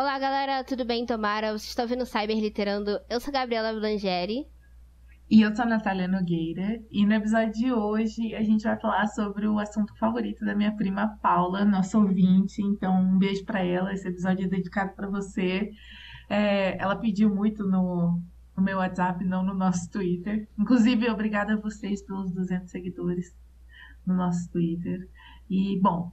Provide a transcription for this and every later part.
Olá, galera, tudo bem? Tomara, vocês estão vendo Cyber Literando. Eu sou a Gabriela Blangeri. E eu sou a Natália Nogueira. E no episódio de hoje a gente vai falar sobre o assunto favorito da minha prima Paula, nossa ouvinte. Então, um beijo para ela. Esse episódio é dedicado para você. É, ela pediu muito no, no meu WhatsApp, não no nosso Twitter. Inclusive, obrigada a vocês pelos 200 seguidores no nosso Twitter. E, bom,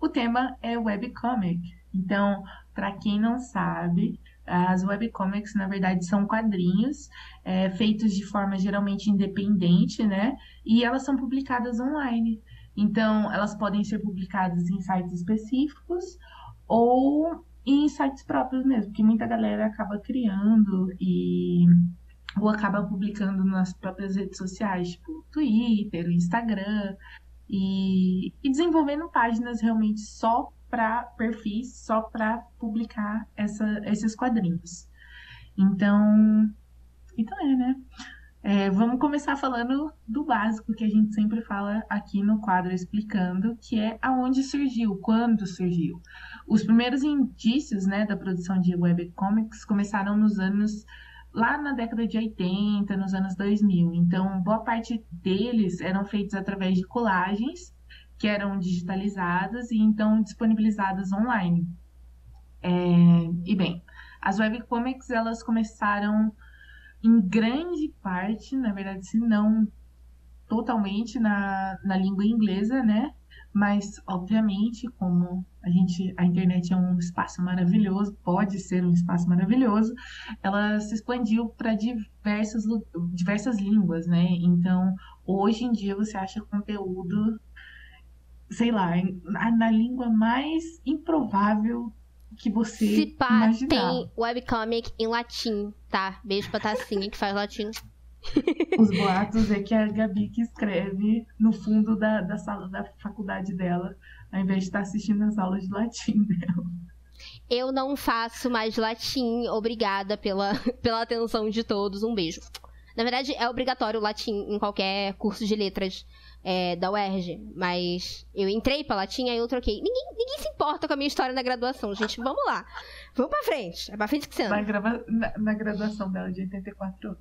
o tema é webcomic. Então, para quem não sabe, as webcomics, na verdade, são quadrinhos é, feitos de forma geralmente independente, né? E elas são publicadas online. Então, elas podem ser publicadas em sites específicos ou em sites próprios mesmo, porque muita galera acaba criando e ou acaba publicando nas próprias redes sociais, tipo Twitter, Instagram, e, e desenvolvendo páginas realmente só para perfis só para publicar essa, esses quadrinhos. Então, então é, né? É, vamos começar falando do básico que a gente sempre fala aqui no quadro explicando, que é aonde surgiu, quando surgiu. Os primeiros indícios, né, da produção de webcomics começaram nos anos lá na década de 80, nos anos 2000. Então, boa parte deles eram feitos através de colagens que eram digitalizadas e então disponibilizadas online. É, e bem, as webcomics elas começaram em grande parte, na verdade, se não totalmente na, na língua inglesa, né? Mas, obviamente, como a gente, a internet é um espaço maravilhoso, pode ser um espaço maravilhoso, ela se expandiu para diversas, diversas línguas, né? Então, hoje em dia você acha conteúdo sei lá, na, na língua mais improvável que você Se pá, imaginar. tem webcomic em latim, tá? Beijo pra Tassinha que faz latim. Os boatos é que a Gabi que escreve no fundo da, da sala da faculdade dela, ao invés de estar assistindo as aulas de latim dela. Eu não faço mais latim, obrigada pela, pela atenção de todos, um beijo. Na verdade, é obrigatório o latim em qualquer curso de letras é, da UERJ, mas eu entrei pra latim, aí eu troquei. Ninguém, ninguém se importa com a minha história na graduação, gente. Vamos lá. Vamos pra frente. É pra frente que você anda. Na, grava... na, na graduação dela de 84 anos.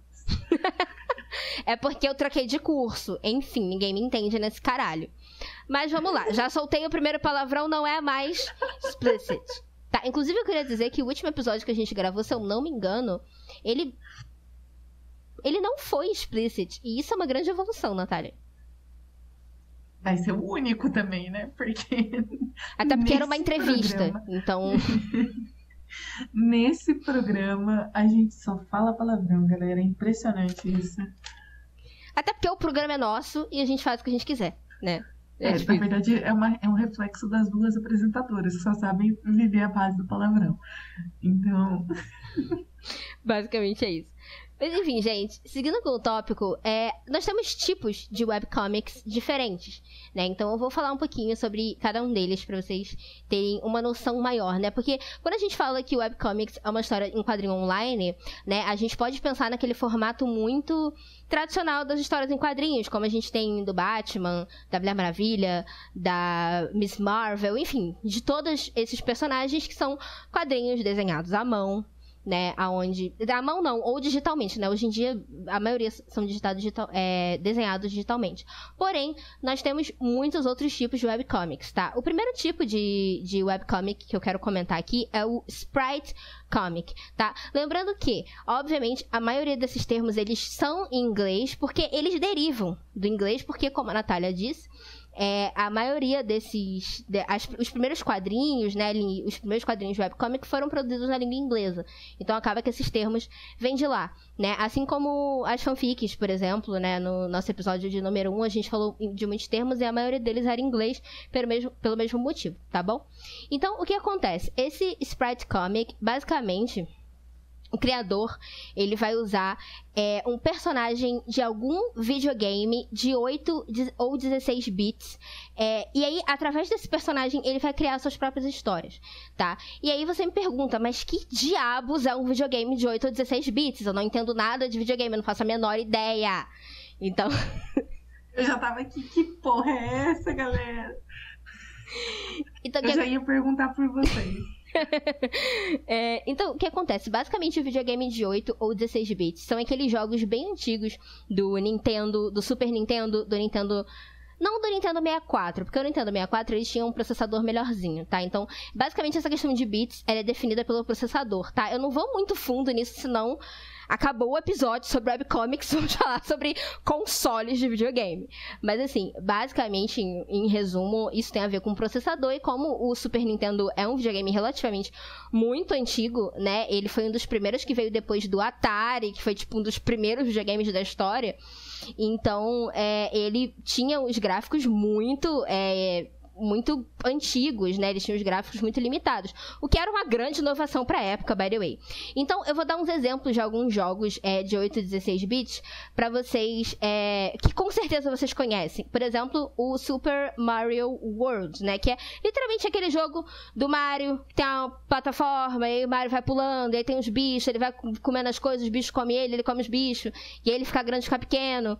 é porque eu troquei de curso. Enfim, ninguém me entende nesse caralho. Mas vamos lá. Já soltei o primeiro palavrão, não é mais explicit. Tá, inclusive eu queria dizer que o último episódio que a gente gravou, se eu não me engano, ele. Ele não foi explicit. E isso é uma grande evolução, Natália vai ser o único também, né? Porque. Até porque era uma entrevista. Programa... Então. nesse programa a gente só fala palavrão, galera. É impressionante isso. Até porque o programa é nosso e a gente faz o que a gente quiser, né? É, é, na verdade, é, uma, é um reflexo das duas apresentadoras que só sabem viver a base do palavrão. Então. Basicamente é isso. Mas enfim, gente, seguindo com o tópico, é, nós temos tipos de webcomics diferentes, né? Então eu vou falar um pouquinho sobre cada um deles para vocês terem uma noção maior, né? Porque quando a gente fala que webcomics é uma história em quadrinho online, né? A gente pode pensar naquele formato muito tradicional das histórias em quadrinhos, como a gente tem do Batman, da Mulher Maravilha, da Miss Marvel, enfim, de todos esses personagens que são quadrinhos desenhados à mão, né? Aonde. Da mão não, ou digitalmente, né? Hoje em dia, a maioria são digitados digital, é, desenhados digitalmente. Porém, nós temos muitos outros tipos de webcomics, tá? O primeiro tipo de, de webcomic que eu quero comentar aqui é o Sprite Comic, tá? Lembrando que, obviamente, a maioria desses termos eles são em inglês, porque eles derivam do inglês, porque, como a Natália disse, é, a maioria desses. De, as, os primeiros quadrinhos, né? Os primeiros quadrinhos webcomic foram produzidos na língua inglesa. Então acaba que esses termos vêm de lá, né? Assim como as fanfics, por exemplo, né? No nosso episódio de número 1, a gente falou de muitos termos e a maioria deles era em inglês pelo mesmo, pelo mesmo motivo, tá bom? Então, o que acontece? Esse Sprite Comic, basicamente o criador ele vai usar é, um personagem de algum videogame de 8 ou 16 bits. É, e aí, através desse personagem, ele vai criar suas próprias histórias, tá? E aí você me pergunta, mas que diabos é um videogame de 8 ou 16 bits? Eu não entendo nada de videogame, eu não faço a menor ideia. Então. Eu já tava aqui, que porra é essa, galera? Então, eu que... já ia perguntar por vocês. é, então, o que acontece? Basicamente, o videogame de 8 ou 16 bits são aqueles jogos bem antigos do Nintendo, do Super Nintendo, do Nintendo. Não do Nintendo 64, porque o Nintendo 64 eles tinham um processador melhorzinho, tá? Então, basicamente, essa questão de bits é definida pelo processador, tá? Eu não vou muito fundo nisso, senão acabou o episódio sobre webcomics, vamos falar sobre consoles de videogame. Mas assim, basicamente, em, em, resumo, isso tem a ver com o processador e como o Super Nintendo é um videogame relativamente muito antigo, né? Ele foi um dos primeiros que veio depois do Atari, que foi tipo um dos primeiros videogames da história. Então, é, ele tinha os gráficos muito é, muito antigos, né? Eles tinham os gráficos muito limitados, o que era uma grande inovação para época, by the way. Então, eu vou dar uns exemplos de alguns jogos é, de 8 e 16 bits para vocês é, que com certeza vocês conhecem. Por exemplo, o Super Mario World, né? Que é literalmente aquele jogo do Mario que tem uma plataforma, e o Mario vai pulando, e aí tem os bichos, ele vai comendo as coisas, os bichos comem ele, ele come os bichos, e aí ele fica grande, fica pequeno.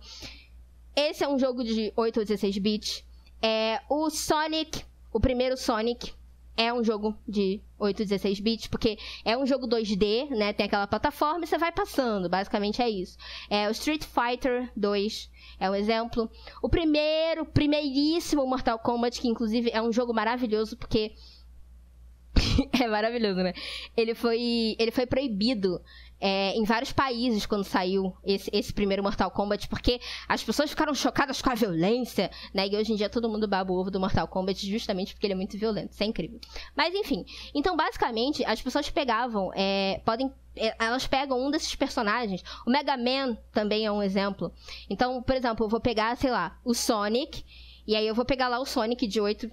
Esse é um jogo de 8 ou 16 bits. É, o Sonic, o primeiro Sonic, é um jogo de 8, 16 bits, porque é um jogo 2D, né? Tem aquela plataforma e você vai passando, basicamente é isso. É o Street Fighter 2 é um exemplo. O primeiro, primeiríssimo Mortal Kombat, que inclusive é um jogo maravilhoso, porque é maravilhoso, né? Ele foi, ele foi proibido é, em vários países quando saiu esse, esse, primeiro Mortal Kombat, porque as pessoas ficaram chocadas com a violência, né? E hoje em dia todo mundo baba o ovo do Mortal Kombat justamente porque ele é muito violento. Isso é incrível. Mas enfim, então basicamente as pessoas pegavam, é, podem é, elas pegam um desses personagens. O Mega Man também é um exemplo. Então, por exemplo, eu vou pegar, sei lá, o Sonic. E aí eu vou pegar lá o Sonic de 8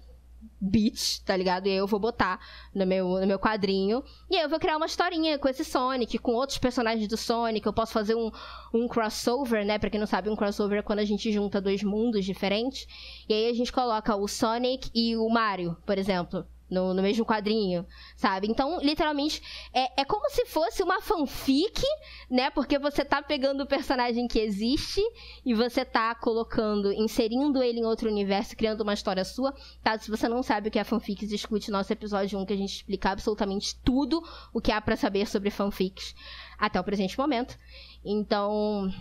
bits, tá ligado? E aí eu vou botar no meu, no meu quadrinho. E aí eu vou criar uma historinha com esse Sonic, com outros personagens do Sonic. Eu posso fazer um, um crossover, né? Pra quem não sabe, um crossover é quando a gente junta dois mundos diferentes. E aí a gente coloca o Sonic e o Mario, por exemplo no, no mesmo quadrinho, sabe? Então, literalmente, é, é como se fosse uma fanfic, né? Porque você tá pegando o personagem que existe e você tá colocando, inserindo ele em outro universo, criando uma história sua. Tá? Se você não sabe o que é fanfics, escute nosso episódio 1 que a gente explica absolutamente tudo o que há para saber sobre fanfics até o presente momento. Então,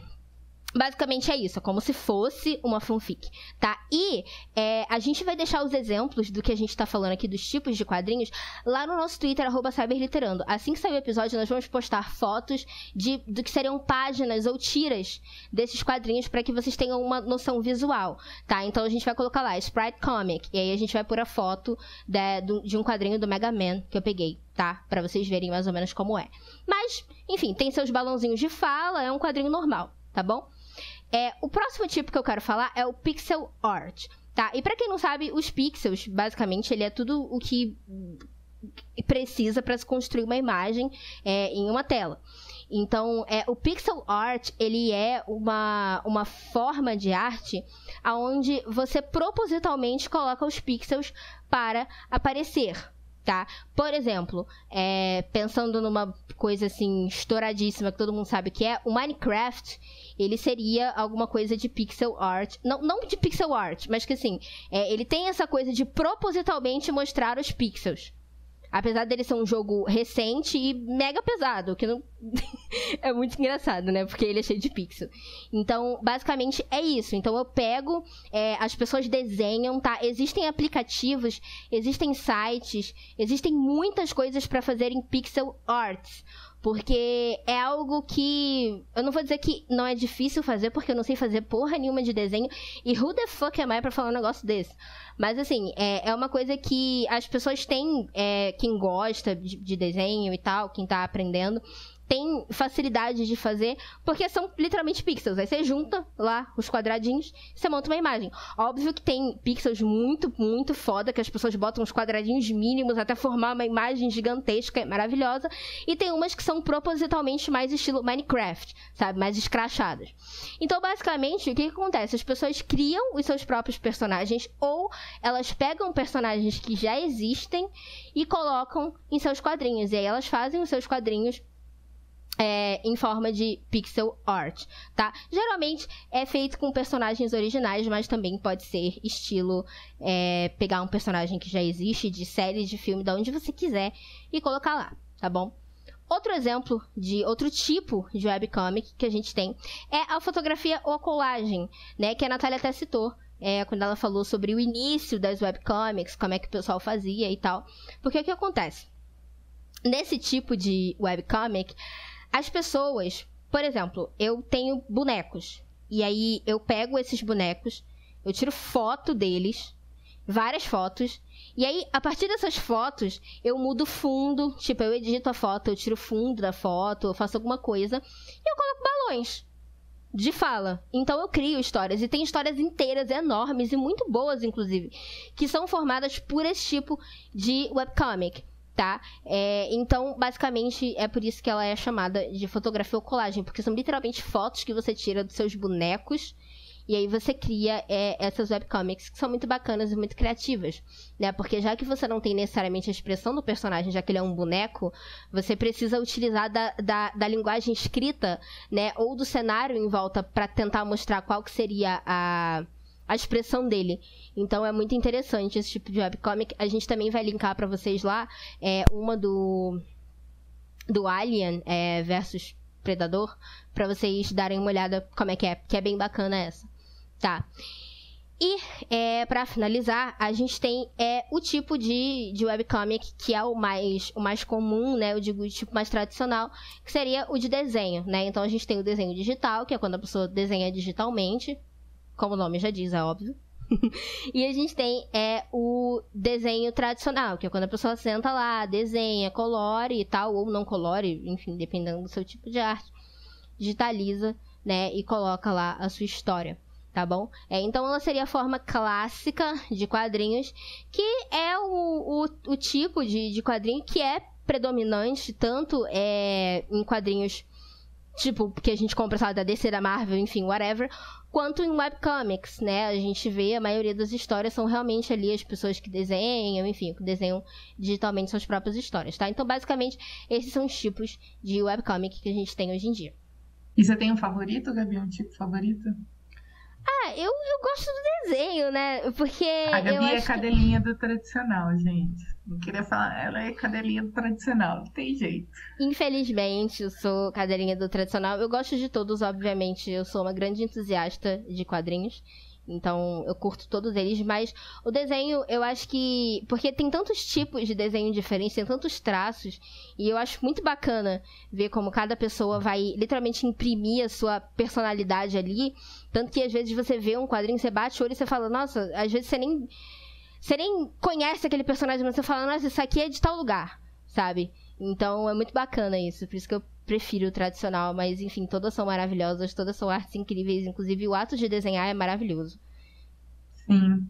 Basicamente é isso, é como se fosse uma fanfic, tá? E é, a gente vai deixar os exemplos do que a gente tá falando aqui, dos tipos de quadrinhos, lá no nosso Twitter, cyberliterando. Assim que sair o episódio, nós vamos postar fotos de, do que seriam páginas ou tiras desses quadrinhos para que vocês tenham uma noção visual, tá? Então a gente vai colocar lá, Sprite Comic, e aí a gente vai pôr a foto de, de um quadrinho do Mega Man que eu peguei, tá? Para vocês verem mais ou menos como é. Mas, enfim, tem seus balãozinhos de fala, é um quadrinho normal, tá bom? É, o próximo tipo que eu quero falar é o pixel art. Tá? E para quem não sabe, os pixels, basicamente, ele é tudo o que precisa para se construir uma imagem é, em uma tela. Então, é, o pixel art, ele é uma, uma forma de arte onde você propositalmente coloca os pixels para aparecer tá? Por exemplo, é, pensando numa coisa assim estouradíssima que todo mundo sabe que é o Minecraft, ele seria alguma coisa de pixel art, não, não de pixel art, mas que assim, é, ele tem essa coisa de propositalmente mostrar os pixels. Apesar dele ser um jogo recente e mega pesado, que não. é muito engraçado, né? Porque ele é cheio de pixel. Então, basicamente é isso. Então eu pego, é, as pessoas desenham, tá? Existem aplicativos, existem sites, existem muitas coisas para fazer em pixel arts. Porque é algo que. Eu não vou dizer que não é difícil fazer, porque eu não sei fazer porra nenhuma de desenho. E who the fuck am I pra falar um negócio desse? Mas assim, é, é uma coisa que as pessoas têm. É, quem gosta de, de desenho e tal, quem tá aprendendo, tem facilidade de fazer, porque são literalmente pixels. Aí você junta lá os quadradinhos e você monta uma imagem. Óbvio que tem pixels muito, muito foda, que as pessoas botam os quadradinhos mínimos até formar uma imagem gigantesca, é maravilhosa. E tem umas que são propositalmente mais estilo Minecraft, sabe? Mais escrachadas. Então, basicamente, o que, que acontece? As pessoas criam os seus próprios personagens ou elas pegam personagens que já existem e colocam em seus quadrinhos. E aí elas fazem os seus quadrinhos é, em forma de pixel art, tá? Geralmente é feito com personagens originais, mas também pode ser estilo é, pegar um personagem que já existe de série, de filme, de onde você quiser e colocar lá, tá bom? Outro exemplo de outro tipo de webcomic que a gente tem é a fotografia ou a colagem, né? Que a Natália até citou é, quando ela falou sobre o início das webcomics, como é que o pessoal fazia e tal. Porque o que acontece? Nesse tipo de webcomic, as pessoas, por exemplo, eu tenho bonecos. E aí eu pego esses bonecos, eu tiro foto deles, várias fotos. E aí, a partir dessas fotos, eu mudo o fundo. Tipo, eu edito a foto, eu tiro o fundo da foto, eu faço alguma coisa. E eu coloco balões de fala. Então eu crio histórias. E tem histórias inteiras, enormes e muito boas, inclusive, que são formadas por esse tipo de webcomic tá? É, então, basicamente, é por isso que ela é chamada de fotografia ou colagem, porque são literalmente fotos que você tira dos seus bonecos e aí você cria é, essas webcomics que são muito bacanas e muito criativas, né? Porque já que você não tem necessariamente a expressão do personagem, já que ele é um boneco, você precisa utilizar da, da, da linguagem escrita, né? Ou do cenário em volta para tentar mostrar qual que seria a a expressão dele. Então é muito interessante esse tipo de webcomic. A gente também vai linkar para vocês lá é, uma do do Alien é, versus Predador para vocês darem uma olhada como é que é, que é bem bacana essa, tá? E é, para finalizar, a gente tem é, o tipo de, de webcomic que é o mais, o mais comum, né? Eu digo o tipo mais tradicional, que seria o de desenho, né? Então a gente tem o desenho digital, que é quando a pessoa desenha digitalmente, como o nome já diz, é óbvio. e a gente tem é, o desenho tradicional, que é quando a pessoa senta lá, desenha, colore e tal, ou não colore, enfim, dependendo do seu tipo de arte, digitaliza, né, e coloca lá a sua história, tá bom? É, então ela seria a forma clássica de quadrinhos, que é o, o, o tipo de, de quadrinho que é predominante tanto é, em quadrinhos tipo, que a gente compra, sabe, da DC, da Marvel, enfim, whatever, quanto em webcomics, né? A gente vê, a maioria das histórias são realmente ali as pessoas que desenham, enfim, que desenham digitalmente suas próprias histórias, tá? Então, basicamente, esses são os tipos de webcomic que a gente tem hoje em dia. E você tem um favorito, Gabi? Um tipo favorito? Ah, eu, eu gosto do desenho, né? Porque. A Gabi é acho cadelinha do tradicional, gente. Não queria falar, ela é cadelinha do tradicional, não tem jeito. Infelizmente, eu sou cadelinha do tradicional. Eu gosto de todos, obviamente. Eu sou uma grande entusiasta de quadrinhos. Então, eu curto todos eles, mas o desenho, eu acho que. Porque tem tantos tipos de desenho diferentes, tem tantos traços, e eu acho muito bacana ver como cada pessoa vai literalmente imprimir a sua personalidade ali. Tanto que às vezes você vê um quadrinho, você bate o olho e você fala, nossa, às vezes você nem. Você nem conhece aquele personagem, mas você fala, nossa, isso aqui é de tal lugar, sabe? Então é muito bacana isso, por isso que eu prefiro o tradicional, mas enfim, todas são maravilhosas, todas são artes incríveis, inclusive o ato de desenhar é maravilhoso. Sim.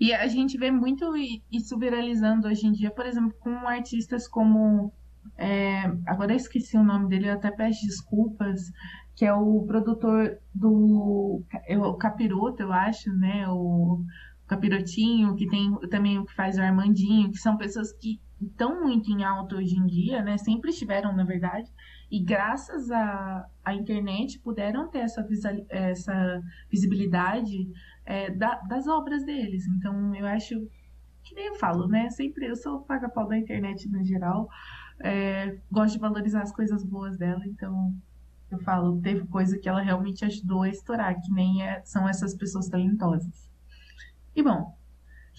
E a gente vê muito isso viralizando hoje em dia, por exemplo, com artistas como. é, agora eu esqueci o nome dele, eu até peço desculpas, que é o produtor do o Capiroto, eu acho, né? O Capirotinho, que tem também o que faz o Armandinho, que são pessoas que estão muito em alta hoje em dia, né? Sempre estiveram, na verdade, e graças à, à internet puderam ter essa, essa visibilidade é, da- das obras deles. Então, eu acho que nem eu falo, né? Sempre eu sou paga-pau da internet no geral, é, gosto de valorizar as coisas boas dela, então eu falo, teve coisa que ela realmente ajudou a estourar, que nem é- são essas pessoas talentosas. E bom,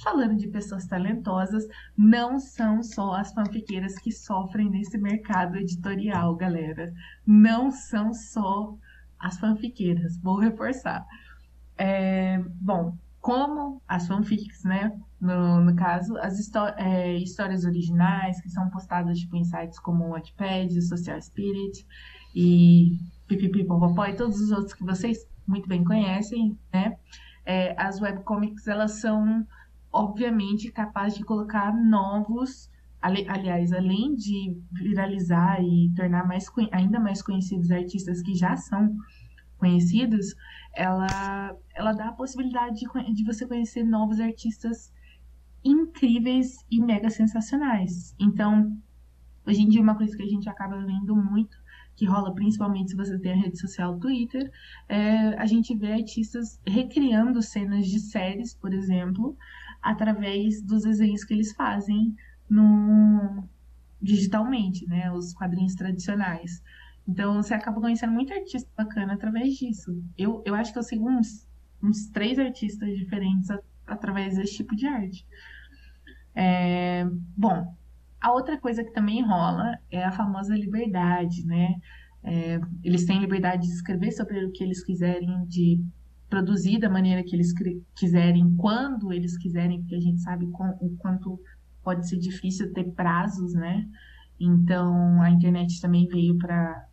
falando de pessoas talentosas, não são só as fanfiqueiras que sofrem nesse mercado editorial, galera. Não são só as fanfiqueiras, vou reforçar. É, bom, como as fanfics, né? No, no caso, as é, histórias originais que são postadas tipo, em sites como o Wattpad, Social Spirit e Pipipipopopó e todos os outros que vocês muito bem conhecem, né? É, as webcomics, elas são, obviamente, capazes de colocar novos aliás, além de viralizar e tornar mais, ainda mais conhecidos artistas que já são conhecidos, ela, ela dá a possibilidade de, de você conhecer novos artistas incríveis e mega sensacionais. Então, hoje em dia, uma coisa que a gente acaba vendo muito, que rola principalmente se você tem a rede social Twitter, é a gente vê artistas recriando cenas de séries, por exemplo, através dos desenhos que eles fazem no digitalmente, né? Os quadrinhos tradicionais. Então você acaba conhecendo muito artista bacana através disso. Eu, eu acho que eu sigo uns, uns três artistas diferentes a, através desse tipo de arte. É, bom, a outra coisa que também rola é a famosa liberdade, né? É, eles têm liberdade de escrever sobre o que eles quiserem, de produzir da maneira que eles quiserem, quando eles quiserem, porque a gente sabe com, o quanto pode ser difícil ter prazos, né? Então a internet também veio para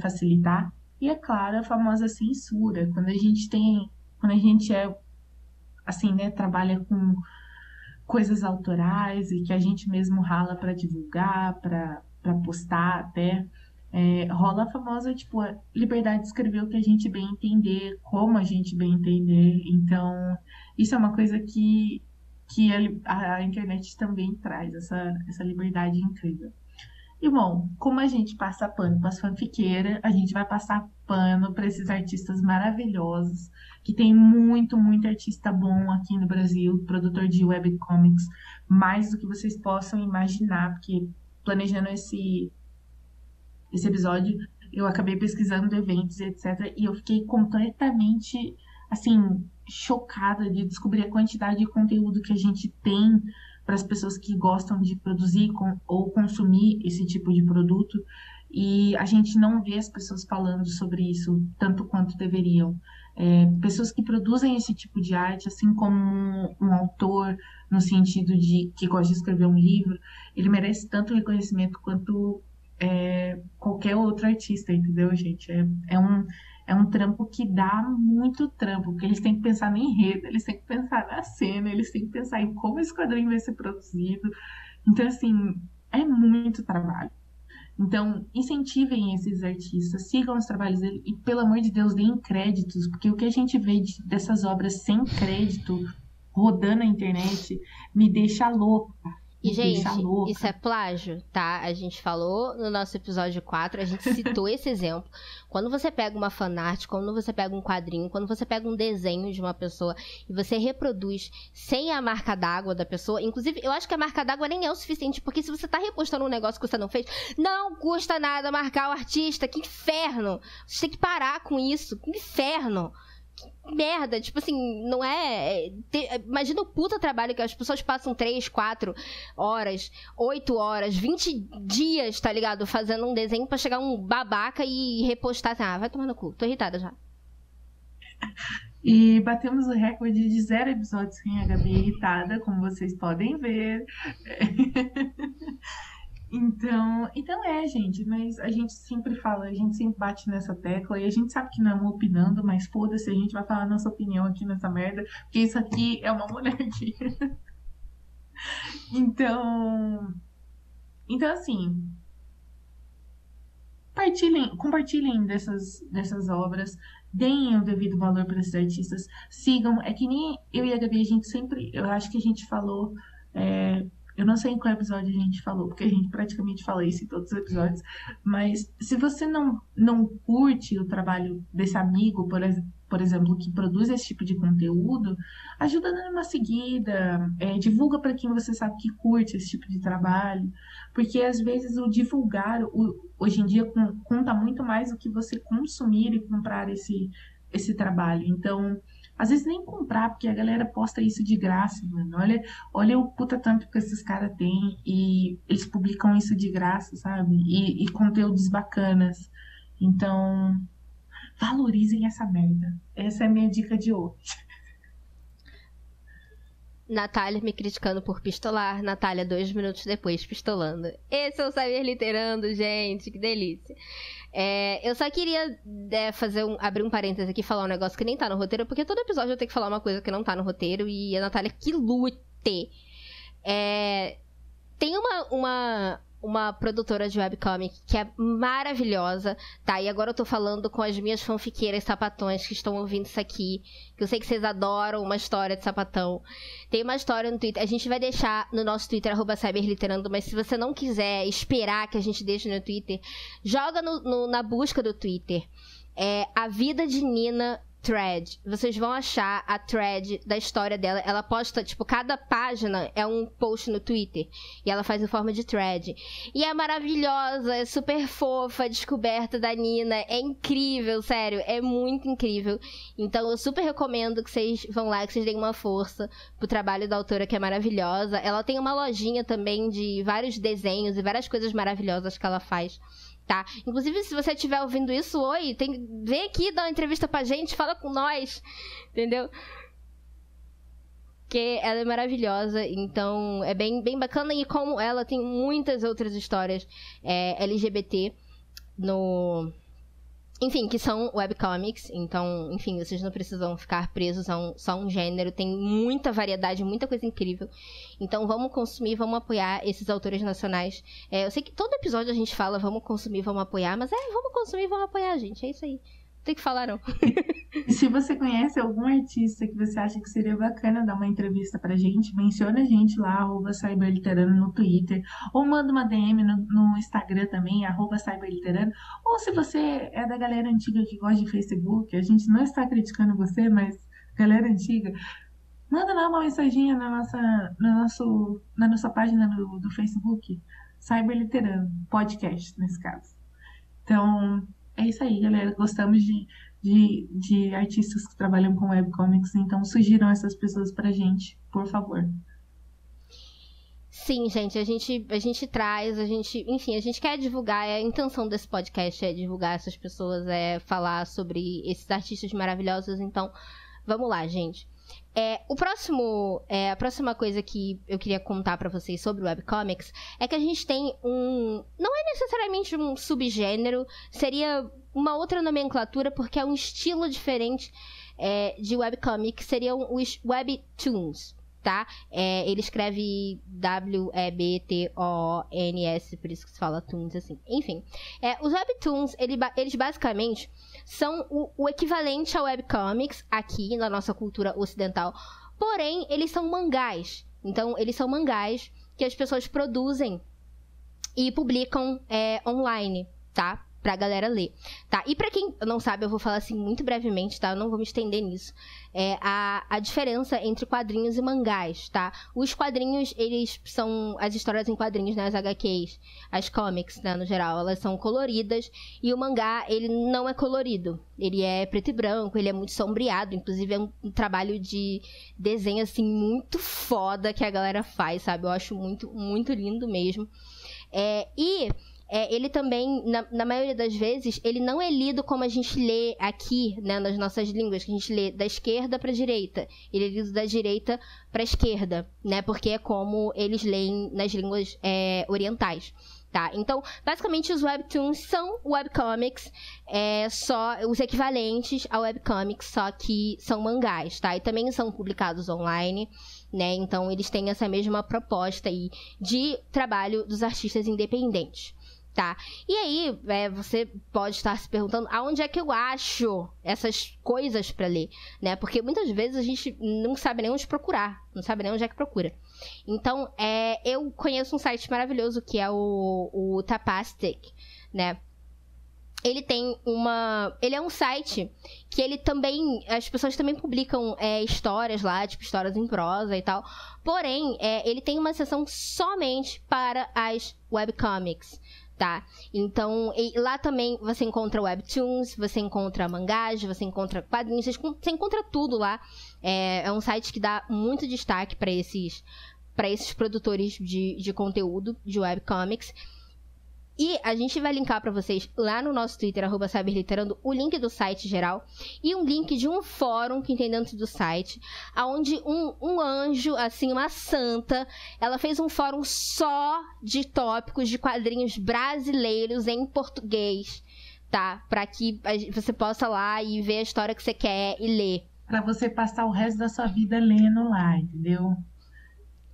facilitar. E é claro, a famosa censura, quando a gente tem, quando a gente é assim, né, trabalha com coisas autorais e que a gente mesmo rala para divulgar, para postar até. É, rola a famosa, tipo, a liberdade de escrever o que a gente bem entender, como a gente bem entender. Então, isso é uma coisa que que a, a internet também traz essa, essa liberdade incrível. E bom, como a gente passa pano para as fanfiqueiras, a gente vai passar pano para esses artistas maravilhosos, que tem muito, muito artista bom aqui no Brasil, produtor de webcomics, mais do que vocês possam imaginar, porque planejando esse, esse episódio, eu acabei pesquisando eventos etc. E eu fiquei completamente, assim, chocada de descobrir a quantidade de conteúdo que a gente tem para as pessoas que gostam de produzir com, ou consumir esse tipo de produto e a gente não vê as pessoas falando sobre isso tanto quanto deveriam. É, pessoas que produzem esse tipo de arte, assim como um, um, autor, no sentido de que gosta de escrever um livro, ele merece tanto reconhecimento quanto é, qualquer outro artista, entendeu, gente? É, é um é um trampo que dá muito trampo, porque eles têm que pensar no enredo, eles têm que pensar na cena, eles têm que pensar em como esse quadrinho vai ser produzido. Então, assim, é muito trabalho. Então, incentivem esses artistas, sigam os trabalhos dele e, pelo amor de Deus, deem créditos, porque o que a gente vê de, dessas obras sem crédito rodando na internet me deixa louca. E, gente, isso é plágio, tá? A gente falou no nosso episódio 4, a gente citou esse exemplo. Quando você pega uma fanart, quando você pega um quadrinho, quando você pega um desenho de uma pessoa e você reproduz sem a marca d'água da pessoa, inclusive, eu acho que a marca d'água nem é o suficiente, porque se você tá repostando um negócio que você não fez, não custa nada marcar o artista, que inferno! Você tem que parar com isso, que inferno! Merda. Tipo assim, não é. é imagina o puta trabalho que as pessoas passam 3, 4 horas, 8 horas, 20 dias, tá ligado? Fazendo um desenho para chegar um babaca e repostar. Assim, ah, vai tomar no cu. Tô irritada já. E batemos o recorde de zero episódios sem a Gabi irritada, como vocês podem ver. Então, então é, gente, mas a gente sempre fala, a gente sempre bate nessa tecla e a gente sabe que não é uma opinando, mas foda-se, a gente vai falar nossa opinião aqui nessa merda, porque isso aqui é uma monarquia. então, então assim, compartilhem, compartilhem dessas, dessas obras, deem o devido valor para esses artistas, sigam, é que nem eu e a Gabi, a gente sempre, eu acho que a gente falou é, eu não sei em qual episódio a gente falou, porque a gente praticamente fala isso em todos os episódios. Mas se você não, não curte o trabalho desse amigo, por, por exemplo, que produz esse tipo de conteúdo, ajuda dando uma seguida, é, divulga para quem você sabe que curte esse tipo de trabalho. Porque às vezes o divulgar, o, hoje em dia, conta muito mais do que você consumir e comprar esse, esse trabalho. Então às vezes nem comprar, porque a galera posta isso de graça, mano. Olha, olha o puta tanto que esses caras têm e eles publicam isso de graça, sabe? E, e conteúdos bacanas. Então, valorizem essa merda. Essa é a minha dica de hoje. Natália me criticando por pistolar, Natália dois minutos depois pistolando. Esse é o Saber Literando, gente, que delícia. É, eu só queria é, fazer um, abrir um parênteses aqui e falar um negócio que nem tá no roteiro, porque todo episódio eu tenho que falar uma coisa que não tá no roteiro, e a Natália que lute. É, tem uma, uma, uma produtora de webcomic que é maravilhosa, tá? E agora eu tô falando com as minhas fanfiqueiras sapatões que estão ouvindo isso aqui, que eu sei que vocês adoram uma história de sapatão. Tem uma história no Twitter, a gente vai deixar no nosso Twitter, arroba cyberliterando, mas se você não quiser esperar que a gente deixe no Twitter, joga no, no, na busca do Twitter. É A Vida de Nina thread. Vocês vão achar a thread da história dela. Ela posta, tipo, cada página é um post no Twitter. E ela faz em forma de thread. E é maravilhosa, é super fofa a descoberta da Nina. É incrível, sério. É muito incrível. Então eu super recomendo que vocês vão lá, que vocês deem uma força pro trabalho da autora, que é maravilhosa. Ela tem uma lojinha também de vários desenhos e várias coisas maravilhosas que ela faz tá? Inclusive, se você estiver ouvindo isso, oi, tem, vem aqui dar uma entrevista pra gente, fala com nós, entendeu? Que ela é maravilhosa, então é bem, bem bacana. E como ela tem muitas outras histórias é, LGBT no, enfim, que são webcomics, então, enfim, vocês não precisam ficar presos a um, só um gênero, tem muita variedade, muita coisa incrível. Então, vamos consumir, vamos apoiar esses autores nacionais. É, eu sei que todo episódio a gente fala, vamos consumir, vamos apoiar, mas é, vamos consumir, vamos apoiar, gente, é isso aí tem que falar, não. E se você conhece algum artista que você acha que seria bacana dar uma entrevista pra gente, menciona a gente lá, arroba Cyberliterano no Twitter, ou manda uma DM no, no Instagram também, arroba Cyberliterano, ou se você é da galera antiga que gosta de Facebook, a gente não está criticando você, mas galera antiga, manda lá uma mensaginha na nossa, no nosso, na nossa página do, do Facebook, Cyberliterano, podcast nesse caso. Então, é isso aí, galera. Gostamos de, de, de artistas que trabalham com webcomics, então sugiram essas pessoas pra gente, por favor. Sim, gente, a gente, a gente traz, a gente, enfim, a gente quer divulgar, a intenção desse podcast é divulgar essas pessoas, é falar sobre esses artistas maravilhosos, então vamos lá, gente. É, o próximo, é, a próxima coisa que eu queria contar para vocês sobre webcomics é que a gente tem um, não é necessariamente um subgênero, seria uma outra nomenclatura porque é um estilo diferente é, de webcomic, seriam os webtoons, tá? É, ele escreve W-E-B-T-O-N-S, por isso que se fala toons assim. Enfim, é, os webtoons, ele, eles basicamente são o, o equivalente ao webcomics aqui na nossa cultura ocidental. Porém, eles são mangás. Então, eles são mangás que as pessoas produzem e publicam é, online, tá? Pra galera ler, tá? E para quem não sabe, eu vou falar assim muito brevemente, tá? Eu não vou me estender nisso. É a, a diferença entre quadrinhos e mangás, tá? Os quadrinhos, eles são as histórias em quadrinhos, né? As HQs, as comics, né? No geral, elas são coloridas e o mangá, ele não é colorido. Ele é preto e branco, ele é muito sombreado, inclusive é um, um trabalho de desenho, assim, muito foda que a galera faz, sabe? Eu acho muito, muito lindo mesmo. É, e é, ele também, na, na, maioria das vezes, ele não é lido como a gente lê aqui, né, nas nossas línguas, que a gente lê da esquerda para a direita. Ele é lido da direita para a esquerda, né, porque é como eles leem nas línguas é, orientais. Tá? Então, basicamente, os webtoons são webcomics, é, só os equivalentes a webcomics, só que são mangás, tá? E também são publicados online, né? Então, eles têm essa mesma proposta aí de trabalho dos artistas independentes tá? E aí, é, você pode estar se perguntando aonde é que eu acho essas coisas para ler, né? Porque muitas vezes a gente não sabe nem onde procurar, não sabe nem onde é que procura. Então, é, eu conheço um site maravilhoso que é o, o Tapastic, né? ele tem uma. Ele é um site que ele também. As pessoas também publicam é, histórias lá, tipo histórias em prosa e tal. Porém, é, ele tem uma seção somente para as webcomics tá? Então, lá também você encontra webtoons, você encontra mangás, você encontra quadrinhos, você encontra tudo lá. É, é um site que dá muito destaque para esses para esses produtores de, de conteúdo de webcomics. E a gente vai linkar para vocês lá no nosso Twitter, arroba Cyberliterando, o link do site geral e um link de um fórum que tem dentro do site, onde um, um anjo, assim, uma santa, ela fez um fórum só de tópicos de quadrinhos brasileiros em português, tá? Para que você possa lá e ver a história que você quer e ler. Para você passar o resto da sua vida lendo lá, entendeu?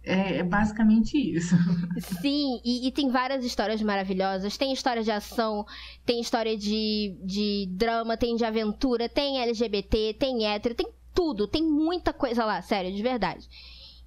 É, é basicamente isso. Sim, e, e, tem várias histórias maravilhosas. Tem história de ação, tem história de, de drama, tem de aventura, tem LGBT, tem hétero, tem tudo. Tem muita coisa lá, sério, de verdade.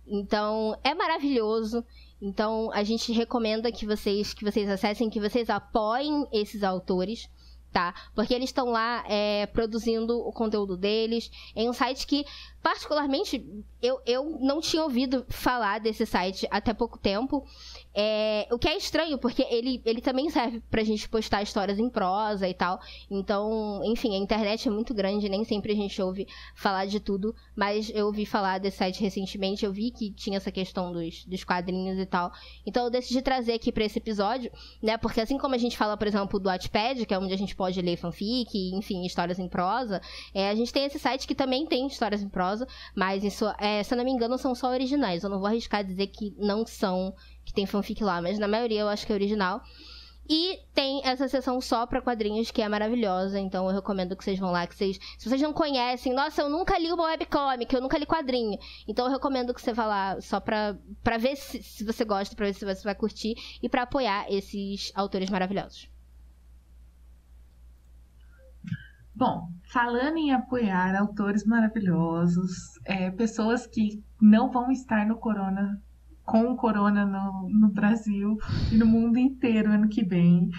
Então, é maravilhoso. Então, a gente recomenda que vocês, que vocês acessem, que vocês apoiem esses autores tá? Porque eles estão lá é, produzindo o conteúdo deles em um site que, particularmente, eu, eu não tinha ouvido falar desse site até pouco tempo. É, o que é estranho, porque ele, ele também serve pra gente postar histórias em prosa e tal. Então, enfim, a internet é muito grande, nem sempre a gente ouve falar de tudo. Mas eu ouvi falar desse site recentemente, eu vi que tinha essa questão dos, dos quadrinhos e tal. Então eu decidi trazer aqui para esse episódio, né? Porque assim como a gente fala, por exemplo, do Wattpad, que é onde a gente pode ler fanfic, enfim, histórias em prosa, é, a gente tem esse site que também tem histórias em prosa, mas isso, é, se eu não me engano, são só originais. Eu não vou arriscar dizer que não são que tem fanfic lá, mas na maioria eu acho que é original. E tem essa sessão só para quadrinhos que é maravilhosa, então eu recomendo que vocês vão lá, que vocês, se vocês não conhecem, nossa, eu nunca li uma webcomic, eu nunca li quadrinho. Então eu recomendo que você vá lá só pra, pra ver se, se você gosta, pra ver se você vai curtir e para apoiar esses autores maravilhosos. Bom, falando em apoiar autores maravilhosos, é, pessoas que não vão estar no Corona com o corona no, no Brasil e no mundo inteiro ano que vem.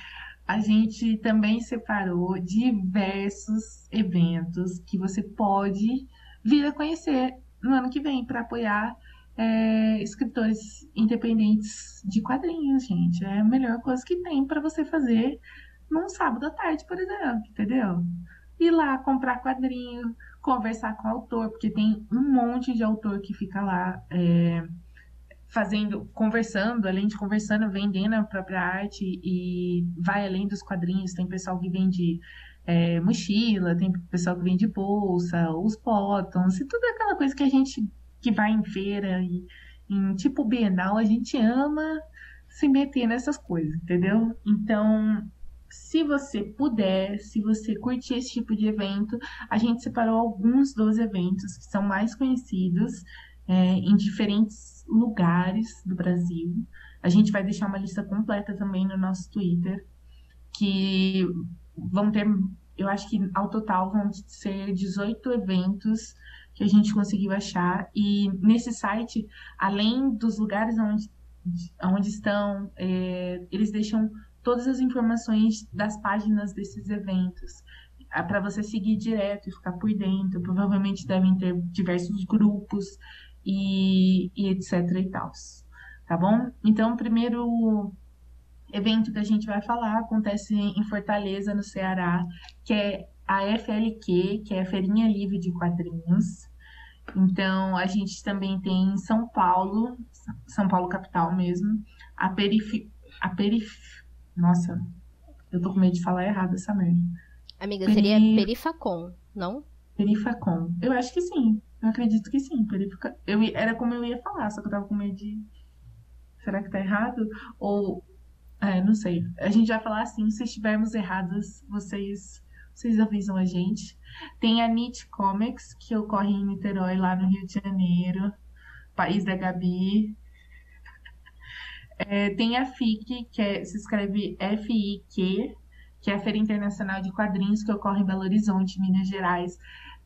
A gente também separou diversos eventos que você pode vir a conhecer no ano que vem para apoiar é, escritores independentes de quadrinhos, gente. É a melhor coisa que tem para você fazer num sábado à tarde, por exemplo, entendeu? Ir lá comprar quadrinho, conversar com o autor, porque tem um monte de autor que fica lá. É, fazendo, conversando, além de conversando, vendendo a própria arte e vai além dos quadrinhos. Tem pessoal que vende é, mochila, tem pessoal que vende bolsa, os bottoms e tudo aquela coisa que a gente que vai em feira e em tipo Bienal, a gente ama se meter nessas coisas, entendeu? Então, se você puder, se você curtir esse tipo de evento, a gente separou alguns dos eventos que são mais conhecidos é, em diferentes lugares do Brasil. A gente vai deixar uma lista completa também no nosso Twitter, que vão ter, eu acho que ao total vão ser 18 eventos que a gente conseguiu achar. E nesse site, além dos lugares onde, onde estão, é, eles deixam todas as informações das páginas desses eventos é para você seguir direto e ficar por dentro. Provavelmente devem ter diversos grupos e, e etc e tal. Tá bom? Então, o primeiro evento que a gente vai falar acontece em Fortaleza, no Ceará, que é a FLQ, que é a Feirinha Livre de Quadrinhos. Então, a gente também tem em São Paulo, São Paulo capital mesmo, a Perif... A perif... Nossa, eu tô com medo de falar errado essa merda. Amiga, Peri... seria Perifacom, não? Perifacom. Eu acho que sim. Eu acredito que sim. Perifica... Eu, era como eu ia falar, só que eu tava com medo de. Será que tá errado? Ou. É, não sei. A gente vai falar assim, se estivermos errados, vocês, vocês avisam a gente. Tem a Nietzsche Comics, que ocorre em Niterói, lá no Rio de Janeiro, país da Gabi. É, tem a FIC, que é, se escreve F-I-Q, que é a Feira Internacional de Quadrinhos, que ocorre em Belo Horizonte, Minas Gerais.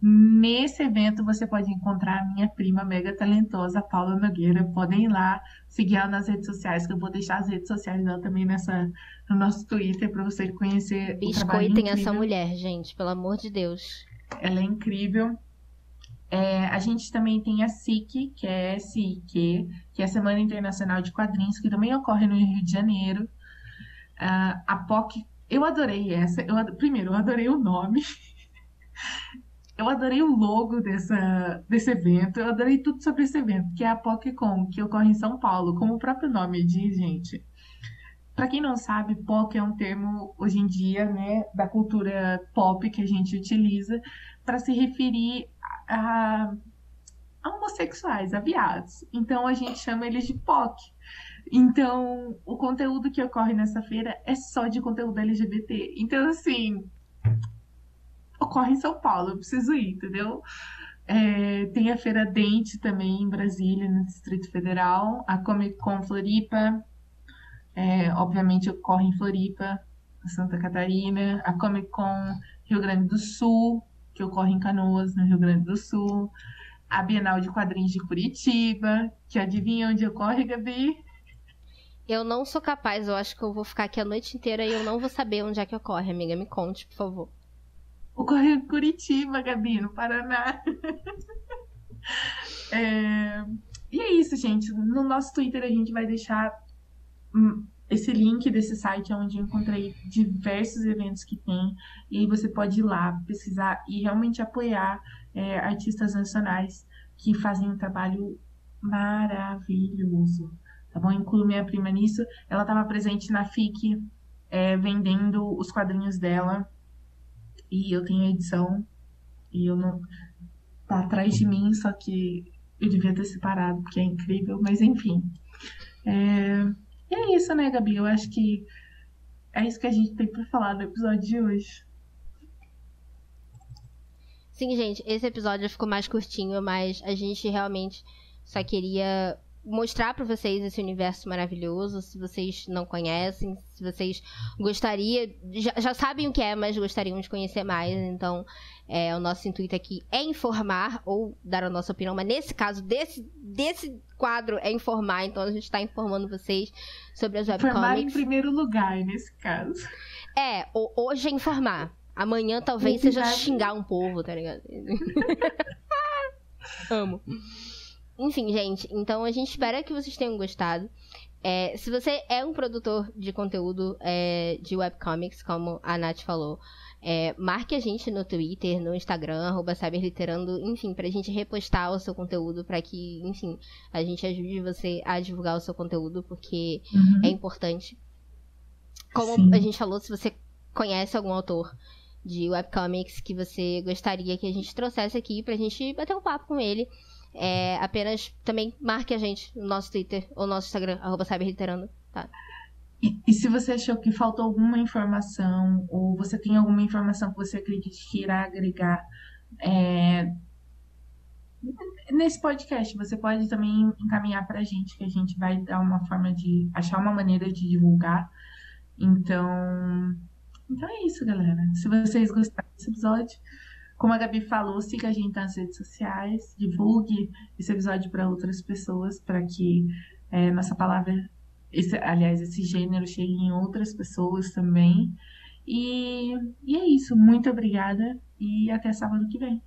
Nesse evento você pode encontrar a minha prima mega talentosa, Paula Nogueira. Podem ir lá, seguir ela nas redes sociais, que eu vou deixar as redes sociais dela também nessa, no nosso Twitter para você conhecer Biscoitem essa mulher, gente, pelo amor de Deus. Ela é incrível. É, a gente também tem a SIC, que é SIQ, que é a Semana Internacional de Quadrinhos, que também ocorre no Rio de Janeiro. Uh, a POC, eu adorei essa. Eu, primeiro, eu adorei o nome. Eu adorei o logo dessa, desse evento, eu adorei tudo sobre esse evento, que é a PocCon, que ocorre em São Paulo, como o próprio nome diz, gente. para quem não sabe, POC é um termo hoje em dia, né, da cultura pop que a gente utiliza para se referir a, a, homossexuais, a viados. Então a gente chama eles de POC. Então, o conteúdo que ocorre nessa feira é só de conteúdo LGBT. Então, assim, ocorre em São Paulo, eu preciso ir, entendeu? É, tem a Feira Dente também em Brasília, no Distrito Federal, a Comic Con Floripa, é, obviamente ocorre em Floripa, Santa Catarina, a Comic Con Rio Grande do Sul, que ocorre em Canoas, no Rio Grande do Sul, a Bienal de Quadrinhos de Curitiba, que adivinha onde ocorre, Gabi? Eu não sou capaz, eu acho que eu vou ficar aqui a noite inteira e eu não vou saber onde é que ocorre, amiga. Me conte, por favor. Ocorre em Curitiba, Gabi, no Paraná. é... E é isso, gente. No nosso Twitter a gente vai deixar hum, esse link desse site onde eu encontrei diversos eventos que tem. E aí você pode ir lá pesquisar e realmente apoiar é, artistas nacionais que fazem um trabalho maravilhoso tá bom? Incluo minha prima nisso. Ela estava presente na FIC, é, vendendo os quadrinhos dela. E eu tenho edição. E eu não. Tá atrás de mim, só que eu devia ter separado, porque é incrível, mas enfim. É... E é isso, né, Gabi? Eu acho que é isso que a gente tem para falar no episódio de hoje. Sim, gente, esse episódio ficou mais curtinho, mas a gente realmente só queria mostrar para vocês esse universo maravilhoso, se vocês não conhecem, se vocês gostariam, já, já, sabem o que é, mas gostariam de conhecer mais, então é, o nosso intuito aqui é informar ou dar a nossa opinião, mas nesse caso, desse, desse quadro é informar, então a gente está informando vocês sobre as webcomics. Informar em primeiro lugar, nesse caso. É, hoje é informar. Amanhã talvez seja xingar um povo, tá ligado? Amo. Enfim, gente, então a gente espera que vocês tenham gostado. É, se você é um produtor de conteúdo é, de webcomics, como a Nath falou, é, marque a gente no Twitter, no Instagram, arroba Saberliterando, enfim, pra gente repostar o seu conteúdo, para que, enfim, a gente ajude você a divulgar o seu conteúdo, porque uhum. é importante. Como Sim. a gente falou, se você conhece algum autor de webcomics que você gostaria que a gente trouxesse aqui pra gente bater um papo com ele é, apenas também marque a gente no nosso Twitter ou no nosso Instagram, arroba cyberliterando, tá? E, e, se você achou que faltou alguma informação, ou você tem alguma informação que você acredite que irá agregar é, nesse podcast, você pode também encaminhar para a gente, que a gente vai dar uma forma de achar uma maneira de divulgar. Então, então é isso, galera. Se vocês gostaram desse episódio, como a Gabi falou, siga a gente nas redes sociais, divulgue esse episódio para outras pessoas, para que é, nossa palavra, esse, aliás, esse gênero chegue em outras pessoas também. E, e é isso. Muito obrigada e até sábado que vem.